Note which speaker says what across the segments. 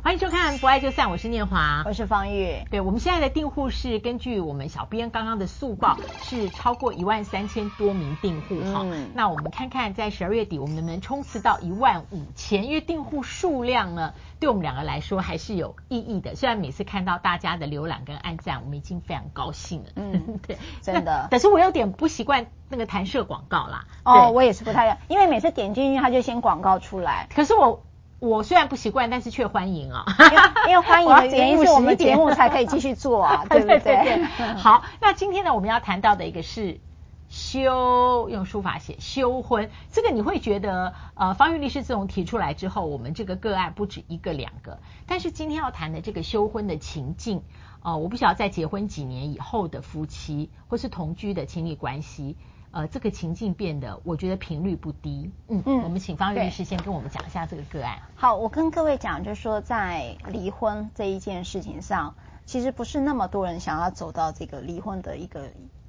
Speaker 1: 欢迎收看《不爱就散》，我是念华，
Speaker 2: 我是方玉。
Speaker 1: 对，我们现在的订户是根据我们小编刚刚的速报，是超过一万三千多名订户哈。嗯、那我们看看在十二月底我们能不能冲刺到一万五千？因为订户数量呢，对我们两个来说还是有意义的。虽然每次看到大家的浏览跟按赞，我们已经非常高兴了。
Speaker 2: 嗯，对，真的。
Speaker 1: 但是我有点不习惯那个弹射广告啦。
Speaker 2: 哦，我也是不太，因为每次点进去它就先广告出来。
Speaker 1: 可是我。我虽然不习惯，但是却欢迎啊！
Speaker 2: 因为欢迎的原因是我们节目才可以继续做啊，对不对？对对对
Speaker 1: 好，那今天呢，我们要谈到的一个是休，用书法写休婚，这个你会觉得，呃，方玉律师自从提出来之后，我们这个个案不止一个两个，但是今天要谈的这个休婚的情境，呃，我不晓得在结婚几年以后的夫妻，或是同居的亲密关系。呃，这个情境变得，我觉得频率不低。嗯嗯，我们请方玉律师先跟我们讲一下这个个案。
Speaker 2: 好，我跟各位讲，就是说在离婚这一件事情上，其实不是那么多人想要走到这个离婚的一个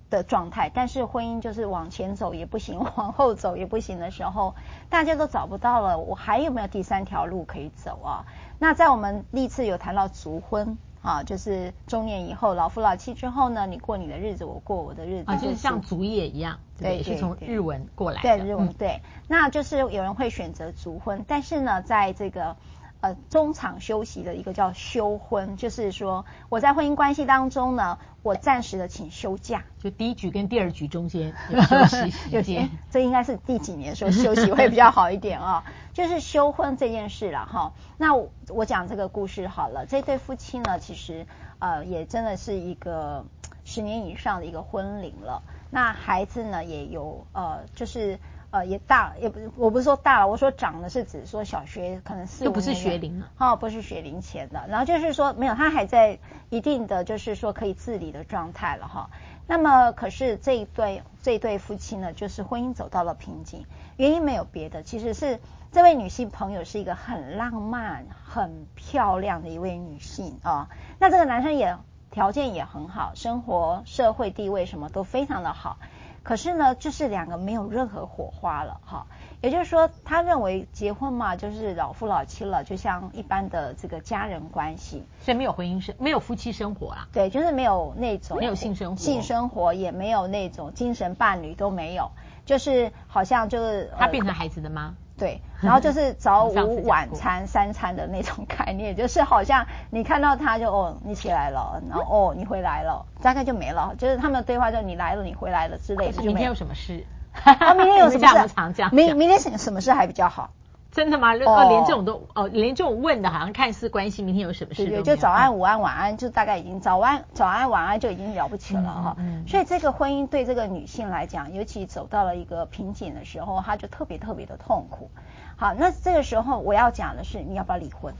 Speaker 2: 的状态，但是婚姻就是往前走也不行，往后走也不行的时候，大家都找不到了，我还有没有第三条路可以走啊？那在我们历次有谈到族婚。啊，就是中年以后，老夫老妻之后呢，你过你的日子，我过我的日子，
Speaker 1: 啊，就是像族业一样，对，是从日文过来的，
Speaker 2: 对，日文，对，那就是有人会选择族婚，但是呢，在这个。呃，中场休息的一个叫休婚，就是说我在婚姻关系当中呢，我暂时的请休假，
Speaker 1: 就第一局跟第二局中间有 休息时间，
Speaker 2: 这应该是第几年说休息会比较好一点啊？就是休婚这件事了哈。那我，我讲这个故事好了，这对夫妻呢，其实呃也真的是一个十年以上的一个婚龄了，那孩子呢也有呃就是。呃，也大，也不，我不是说大了，我说长的是指说小学可能四五年，
Speaker 1: 就不是学龄了，
Speaker 2: 哦，不是学龄前的，然后就是说没有，他还在一定的就是说可以自理的状态了哈。那么可是这一对这一对夫妻呢，就是婚姻走到了瓶颈，原因没有别的，其实是这位女性朋友是一个很浪漫、很漂亮的一位女性啊、那这个男生也条件也很好，生活社会地位什么都非常的好。可是呢，就是两个没有任何火花了哈。也就是说，他认为结婚嘛，就是老夫老妻了，就像一般的这个家人关系，
Speaker 1: 所以没有婚姻生，没有夫妻生活啊。
Speaker 2: 对，就是没有那种
Speaker 1: 没有性生活，
Speaker 2: 性生活也没有那种精神伴侣都没有，就是好像就是
Speaker 1: 他变成孩子的妈。
Speaker 2: 对，然后就是早午晚餐三餐的那种概念，就是好像你看到他就哦，你起来了，然后哦，你回来了，大概就没了。就是他们的对话就你来了，你回来了之类的。
Speaker 1: 明天有什么事？
Speaker 2: 啊，明天有什么事？明明天什什么事还比较好？
Speaker 1: 真的吗？哦，连这种都哦，连这种问的，好像看似关心明天有什么事。
Speaker 2: 对，就早安、午安、晚安，就大概已经早安、早安、晚安就已经了不起了哈。嗯。所以这个婚姻对这个女性来讲，尤其走到了一个瓶颈的时候，她就特别特别的痛苦。好，那这个时候我要讲的是，你要不要离婚？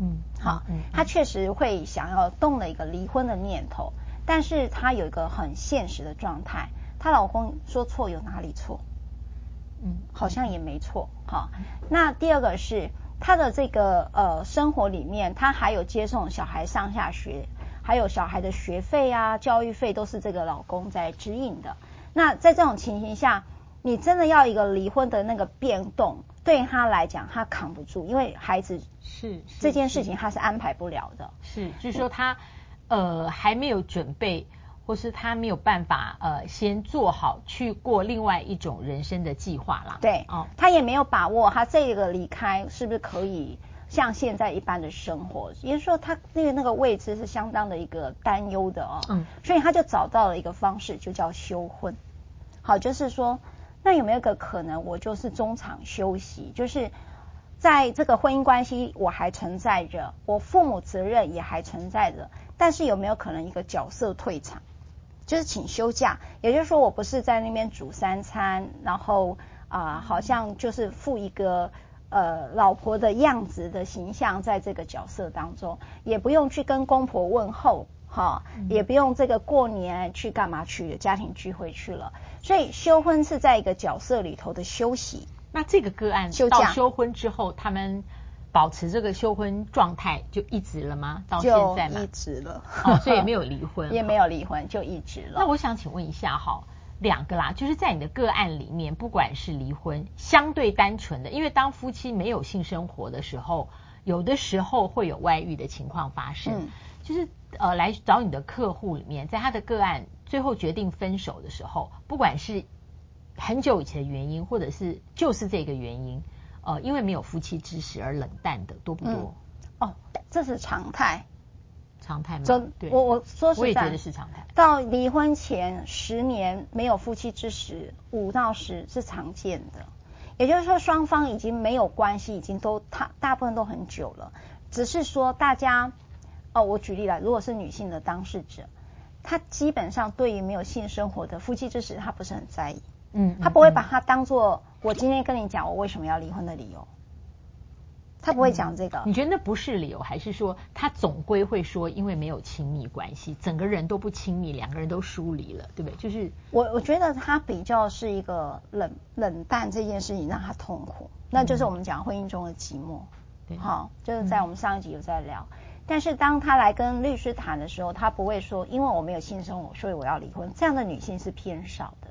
Speaker 2: 嗯，好，嗯，她确实会想要动了一个离婚的念头，但是她有一个很现实的状态，她老公说错有哪里错？嗯，好像也没错，好。那第二个是他的这个呃生活里面，他还有接送小孩上下学，还有小孩的学费啊、教育费都是这个老公在指引的。那在这种情形下，你真的要一个离婚的那个变动，对他来讲，他扛不住，因为孩子是这件事情，他是安排不了的。
Speaker 1: 是，就是说他呃还没有准备。或是他没有办法呃先做好去过另外一种人生的计划啦。
Speaker 2: 对，哦，他也没有把握他这个离开是不是可以像现在一般的生活，也就是说他那个那个位置是相当的一个担忧的哦。嗯，所以他就找到了一个方式，就叫休婚。好，就是说那有没有一个可能，我就是中场休息，就是在这个婚姻关系我还存在着，我父母责任也还存在着，但是有没有可能一个角色退场？就是请休假，也就是说我不是在那边煮三餐，然后啊、呃，好像就是负一个呃老婆的样子的形象在这个角色当中，也不用去跟公婆问候，哈，也不用这个过年去干嘛去家庭聚会去了，所以休婚是在一个角色里头的休息。
Speaker 1: 那这个个案休假到休婚之后，他们。保持这个休婚状态就一直了吗？到现在吗？
Speaker 2: 就一直了，
Speaker 1: 哦，所以也没有离婚，
Speaker 2: 也没有离婚，就一直了。
Speaker 1: 那我想请问一下哈，两个啦，就是在你的个案里面，不管是离婚相对单纯的，因为当夫妻没有性生活的时候，有的时候会有外遇的情况发生，
Speaker 2: 嗯、
Speaker 1: 就是呃来找你的客户里面，在他的个案最后决定分手的时候，不管是很久以前的原因，或者是就是这个原因，呃，因为没有夫妻之实而冷淡的多不多？
Speaker 2: 嗯、哦，这是常态，
Speaker 1: 常态吗？
Speaker 2: 真对，我我说实在，
Speaker 1: 我也觉得是常态。
Speaker 2: 到离婚前十年没有夫妻之实，五到十是常见的。也就是说，双方已经没有关系，已经都他大部分都很久了。只是说大家，哦，我举例来，如果是女性的当事者，她基本上对于没有性生活的夫妻之实，她不是很在意。嗯，他不会把它当做我今天跟你讲我为什么要离婚的理由。他不会讲这个、嗯，
Speaker 1: 你觉得那不是理由，还是说他总归会说，因为没有亲密关系，整个人都不亲密，两个人都疏离了，对不对？就是
Speaker 2: 我我觉得他比较是一个冷冷淡这件事情让他痛苦，那就是我们讲婚姻中的寂寞。好，就是在我们上一集有在聊，嗯、但是当他来跟律师谈的时候，他不会说，因为我没有性生活，所以我要离婚。这样的女性是偏少的。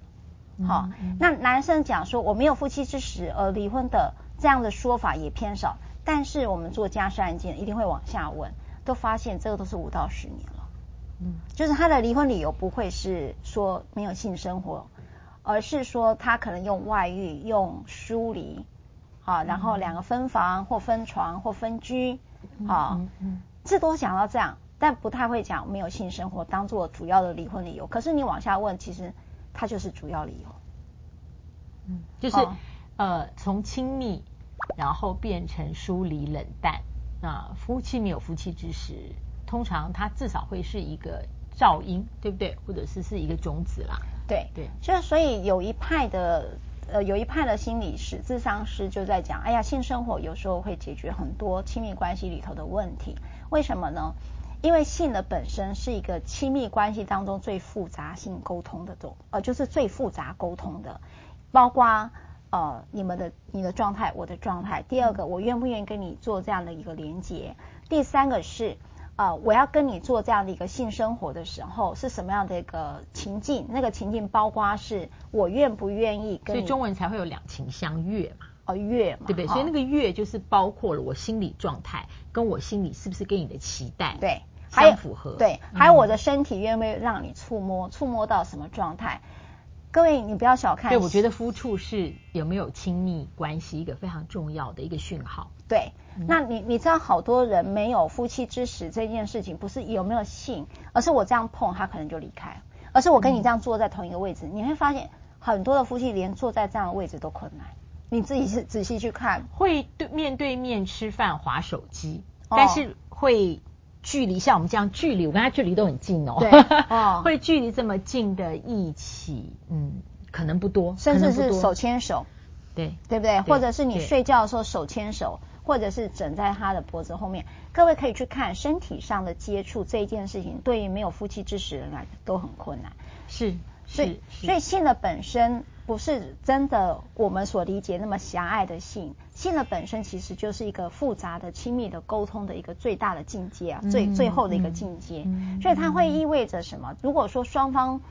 Speaker 2: 好，嗯。嗯、那男生讲说我没有夫妻之实而离婚的这样的说法也偏少。但是我们做家事案件一定会往下问，都发现这个都是五到十年了，嗯，就是他的离婚理由不会是说没有性生活，而是说他可能用外遇、用疏离，好，然后两个分房或分床或分居，好，嗯嗯，这都讲到这样，但不太会讲没有性生活当做主要的离婚理由。可是你往下问，其实他就是主要理由，
Speaker 1: 嗯，就是呃从亲密。然后变成疏离冷淡，那夫妻没有夫妻之实，通常它至少会是一个噪音，对不对？或者是是一个种子啦。
Speaker 2: 对对，就所以有一派的呃有一派的心理师、咨商师就在讲，哎呀，性生活有时候会解决很多亲密关系里头的问题，为什么呢？因为性的本身是一个亲密关系当中最复杂性沟通的种，呃，就是最复杂沟通的，包括。呃，你们的你的状态，我的状态。第二个，我愿不愿意跟你做这样的一个连接？第三个是，呃，我要跟你做这样的一个性生活的时候，是什么样的一个情境？那个情境包括是我愿不愿意跟你。
Speaker 1: 所以中文才会有两情相悦嘛？
Speaker 2: 哦，悦嘛，
Speaker 1: 对不对？哦、所以那个悦就是包括了我心理状态，跟我心里是不是跟你的期待
Speaker 2: 对
Speaker 1: 相符合？
Speaker 2: 对，还有我的身体愿不愿意让你触摸？触摸到什么状态？各位，你不要小看。
Speaker 1: 对，我觉得夫处是有没有亲密关系一个非常重要的一个讯号。
Speaker 2: 对，嗯、那你你知道好多人没有夫妻之实这件事情，不是有没有性，而是我这样碰他可能就离开，而是我跟你这样坐在同一个位置，嗯、你会发现很多的夫妻连坐在这样的位置都困难。你自己是仔细去看，
Speaker 1: 会对面对面吃饭划手机，哦、但是会。距离像我们这样距离，我跟他距离都很近哦。
Speaker 2: 对，哦，
Speaker 1: 会距离这么近的一起，嗯，可能不多，
Speaker 2: 甚至是手牵手，
Speaker 1: 对，
Speaker 2: 对不对？或者是你睡觉的时候手牵手，或者是枕在他的脖子后面。各位可以去看身体上的接触这一件事情，对于没有夫妻之实的人来都很困难。
Speaker 1: 是，所以，
Speaker 2: 所以性的本身不是真的我们所理解那么狭隘的性。性的本身其实就是一个复杂的、亲密的沟通的一个最大的境界啊，最最后的一个境界。所以它会意味着什么？如果说双方，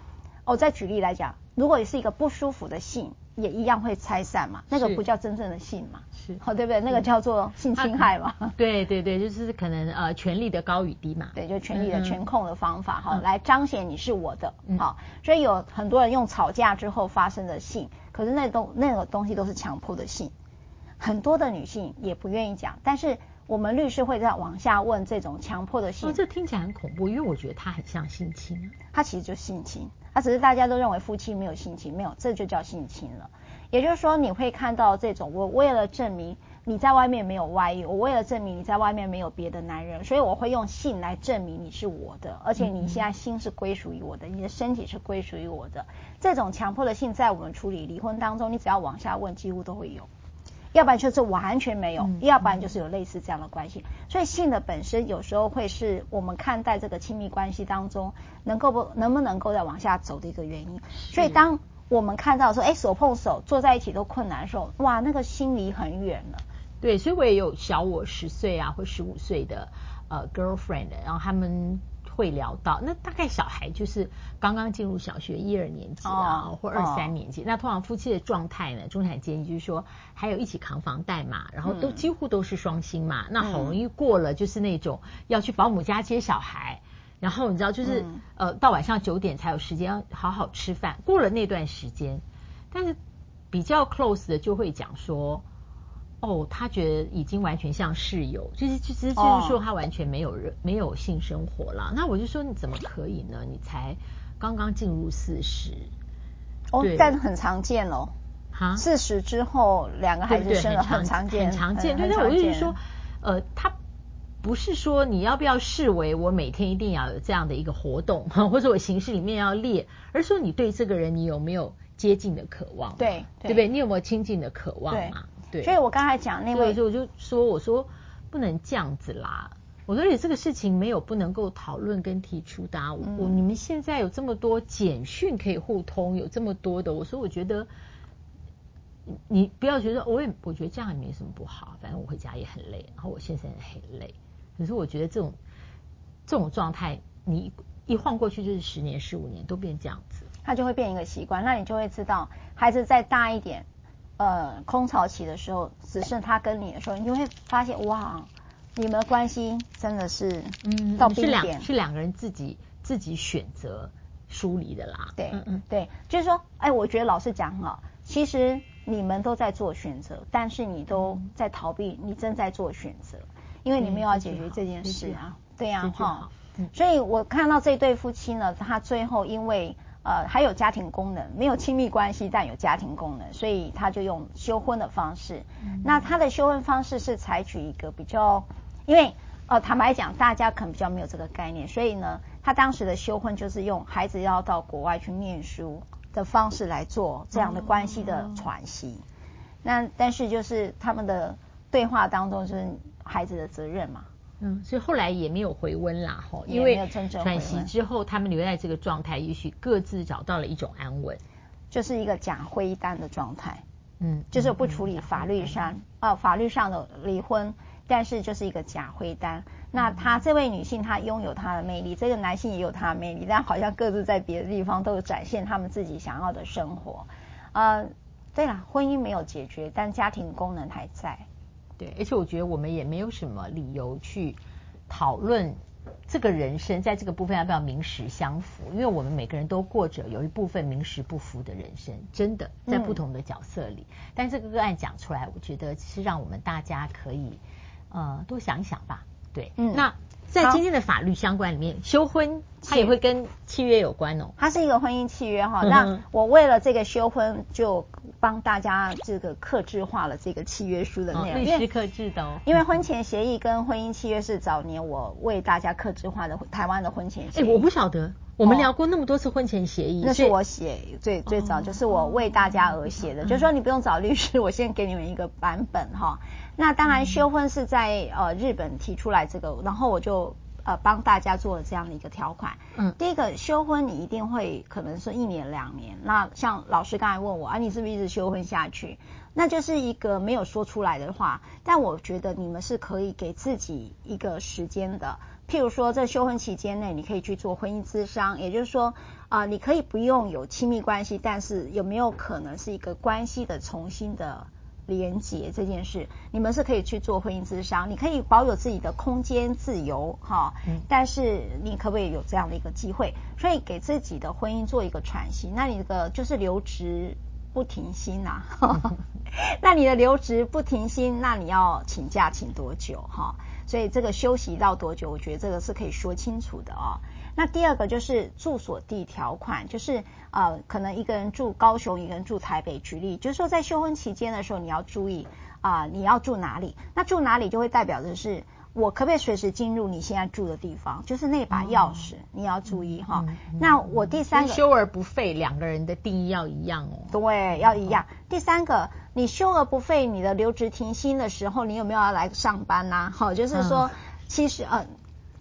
Speaker 2: 哦，再举例来讲，如果你是一个不舒服的性，也一样会拆散嘛，那个不叫真正的性嘛，是，好，对不对？那个叫做性侵害嘛。
Speaker 1: 对对对，就是可能呃权力的高与低嘛。
Speaker 2: 对，就权力的权控的方法哈，来彰显你是我的。好，所以有很多人用吵架之后发生的性，可是那东那个东西都是强迫的性。很多的女性也不愿意讲，但是我们律师会再往下问这种强迫的性。
Speaker 1: 哦，这听起来很恐怖，因为我觉得他很像性侵。
Speaker 2: 他其实就性侵，它只是大家都认为夫妻没有性侵，没有，这就叫性侵了。也就是说，你会看到这种，我为了证明你在外面没有外遇，我为了证明你在外面没有别的男人，所以我会用性来证明你是我的，而且你现在心是归属于我的，你的身体是归属于我的。这种强迫的性，在我们处理离婚当中，你只要往下问，几乎都会有。要不然就是完全没有，嗯、要不然就是有类似这样的关系。嗯、所以性的本身有时候会是我们看待这个亲密关系当中能够不能不能够再往下走的一个原因。所以当我们看到说，哎，手碰手坐在一起都困难的时候，哇，那个心离很远了。
Speaker 1: 对，所以我也有小我十岁啊或十五岁的呃 girlfriend，然后他们会聊到，那大概小孩就是刚刚进入小学一二年级啊，哦、或二三年级。哦、那通常夫妻的状态呢，中产阶级就是说还有一起扛房贷嘛，然后都、嗯、几乎都是双薪嘛。那好容易过了就是那种要去保姆家接小孩，然后你知道就是、嗯、呃到晚上九点才有时间要好好吃饭。过了那段时间，但是比较 close 的就会讲说。哦，他觉得已经完全像室友，就是其实就是说他完全没有人、哦、没有性生活了。那我就说你怎么可以呢？你才刚刚进入四十，
Speaker 2: 哦，但很常见哦。哈，四十之后两个孩子生了很常见，
Speaker 1: 很常见。但是我就是说，呃，他不是说你要不要视为我每天一定要有这样的一个活动，或者我形式里面要列，而是说你对这个人你有没有接近的渴望？
Speaker 2: 对，
Speaker 1: 对不对？你有没有亲近的渴望嘛？对，
Speaker 2: 所以我刚才讲那位，
Speaker 1: 所以我就说，我说不能这样子啦。我说你这个事情没有不能够讨论跟提出的啊。我、嗯、你们现在有这么多简讯可以互通，有这么多的，我说我觉得你不要觉得，我也我觉得这样也没什么不好。反正我回家也很累，然后我先生也很累。可是我觉得这种这种状态，你一晃过去就是十年、十五年都变这样子，
Speaker 2: 他就会变一个习惯。那你就会知道，孩子再大一点。呃，空巢期的时候，只剩他跟你的时候，你就会发现哇，你们的关系真的是嗯到冰点，
Speaker 1: 是两个人自己自己选择疏离的啦。
Speaker 2: 对，嗯嗯，对，就是说，哎，我觉得老师讲哈，其实你们都在做选择，但是你都在逃避，你正在做选择，因为你们要解决这件事啊，对呀哈。所以我看到这对夫妻呢，他最后因为。呃，还有家庭功能，没有亲密关系，但有家庭功能，所以他就用休婚的方式。嗯、那他的休婚方式是采取一个比较，因为呃，坦白讲，大家可能比较没有这个概念，所以呢，他当时的休婚就是用孩子要到国外去念书的方式来做这样的关系的喘息。嗯、那但是就是他们的对话当中就是孩子的责任嘛。
Speaker 1: 嗯，所以后来也没有回温啦，哈，因为喘息之后，他们留在这个状态，也许各自找到了一种安稳，
Speaker 2: 就是一个假灰单的状态，嗯，就是不处理法律上啊、呃、法律上的离婚，但是就是一个假灰单。那他这位女性，她拥有她的魅力，这个男性也有他的魅力，但好像各自在别的地方都有展现他们自己想要的生活。呃，对了，婚姻没有解决，但家庭功能还在。
Speaker 1: 对，而且我觉得我们也没有什么理由去讨论这个人生在这个部分要不要名实相符，因为我们每个人都过着有一部分名实不符的人生，真的在不同的角色里。嗯、但这个个案讲出来，我觉得是让我们大家可以呃多想一想吧。对，嗯，那。在今天的法律相关里面，休婚它也会跟契约有关哦。
Speaker 2: 它是一个婚姻契约哈。那我为了这个休婚，就帮大家这个克制化了这个契约书的内容。
Speaker 1: 律师克制的哦。
Speaker 2: 因为婚前协议跟婚姻契约是早年我为大家克制化的台湾的婚前协议。
Speaker 1: 哎，我不晓得，我们聊过那么多次婚前协议。
Speaker 2: 那是我写最最早，就是我为大家而写的。就是说你不用找律师，我先给你们一个版本哈。那当然，休婚是在呃日本提出来这个，然后我就呃帮大家做了这样的一个条款。嗯，第一个休婚你一定会可能是一年两年。那像老师刚才问我啊，你是不是一直休婚下去？那就是一个没有说出来的话，但我觉得你们是可以给自己一个时间的。譬如说，在休婚期间内，你可以去做婚姻咨商，也就是说啊、呃，你可以不用有亲密关系，但是有没有可能是一个关系的重新的？连结这件事，你们是可以去做婚姻咨商，你可以保有自己的空间自由哈，但是你可不可以有这样的一个机会？所以给自己的婚姻做一个喘息，那你这个就是留职不停薪呐，那你的留职不停薪，那你要请假请多久哈？所以这个休息到多久，我觉得这个是可以说清楚的哦。那第二个就是住所地条款，就是呃，可能一个人住高雄，一个人住台北。举例，就是说在休婚期间的时候，你要注意啊、呃，你要住哪里？那住哪里就会代表的是我可不可以随时进入你现在住的地方？就是那把钥匙，嗯、你要注意哈。嗯嗯、那我第三个，
Speaker 1: 修而不废，两个人的定义要一样哦。
Speaker 2: 对，要一样。第三个，你休而不废，你的留职停薪的时候，你有没有要来上班呐、啊？好，就是说，其实呃。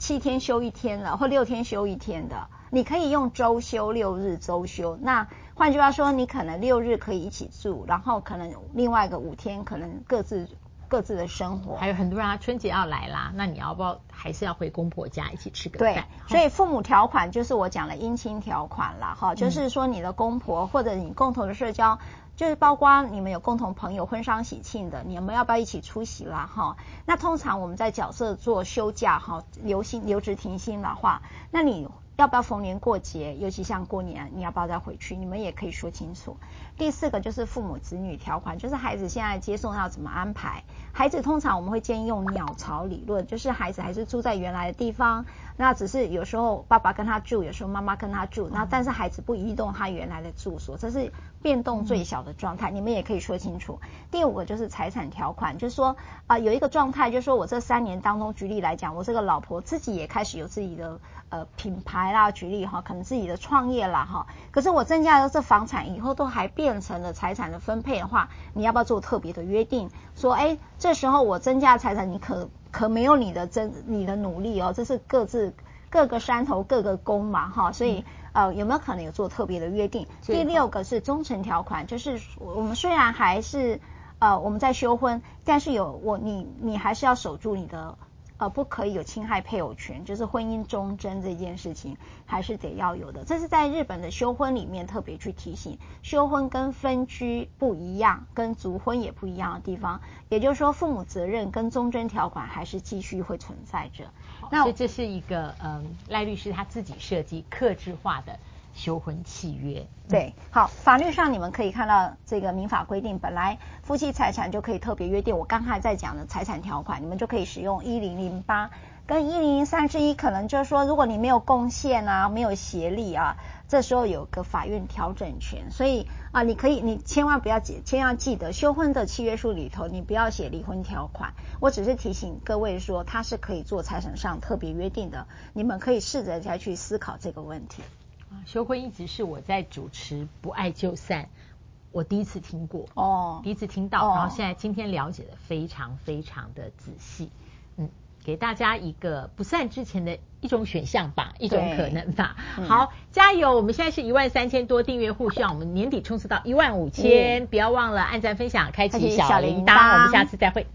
Speaker 2: 七天休一天了，或六天休一天的，你可以用周休六日周休。那换句话说，你可能六日可以一起住，然后可能另外一个五天可能各自各自的生活。
Speaker 1: 还有很多人啊，春节要来啦，那你要不要还是要回公婆家一起吃个饭？
Speaker 2: 对，所以父母条款就是我讲的姻亲条款啦，哈，就是说你的公婆或者你共同的社交。就是包括你们有共同朋友婚丧喜庆的，你们要不要一起出席啦？哈，那通常我们在角色做休假哈，留薪留职停薪的话，那你。要不要逢年过节，尤其像过年，你要不要再回去？你们也可以说清楚。第四个就是父母子女条款，就是孩子现在接送要怎么安排。孩子通常我们会建议用鸟巢理论，就是孩子还是住在原来的地方，那只是有时候爸爸跟他住，有时候妈妈跟他住，那但是孩子不移动他原来的住所，这是变动最小的状态。你们也可以说清楚。第五个就是财产条款，就是说啊、呃，有一个状态，就是说我这三年当中，举例来讲，我这个老婆自己也开始有自己的。呃，品牌啦，举例哈，可能自己的创业啦哈，可是我增加了这房产以后，都还变成了财产的分配的话，你要不要做特别的约定？说，哎，这时候我增加财产，你可可没有你的真你的努力哦，这是各自各个山头各个工嘛哈，所以呃，有没有可能有做特别的约定？第六个是忠诚条款，就是我们虽然还是呃我们在休婚，但是有我你你还是要守住你的。呃，不可以有侵害配偶权，就是婚姻忠贞这件事情，还是得要有的。这是在日本的休婚里面特别去提醒，休婚跟分居不一样，跟族婚也不一样的地方。也就是说，父母责任跟忠贞条款还是继续会存在着。
Speaker 1: 那所以这是一个嗯，赖律师他自己设计克制化的。休婚契约，
Speaker 2: 对，好，法律上你们可以看到这个民法规定，本来夫妻财产就可以特别约定。我刚才在讲的财产条款，你们就可以使用一零零八跟一零零三之一，可能就是说，如果你没有贡献啊，没有协力啊，这时候有个法院调整权。所以啊，你可以，你千万不要记，千万记得休婚的契约书里头，你不要写离婚条款。我只是提醒各位说，它是可以做财产上特别约定的，你们可以试着再去思考这个问题。
Speaker 1: 休婚一直是我在主持不爱就散，我第一次听过
Speaker 2: 哦，
Speaker 1: 第一次听到，然后现在今天了解的非常非常的仔细，嗯，给大家一个不散之前的一种选项吧，一种可能吧。好，加油！我们现在是一万三千多订阅户，希望我们年底冲刺到一万五千，不要忘了按赞、分享、开启小铃铛，我们下次再会。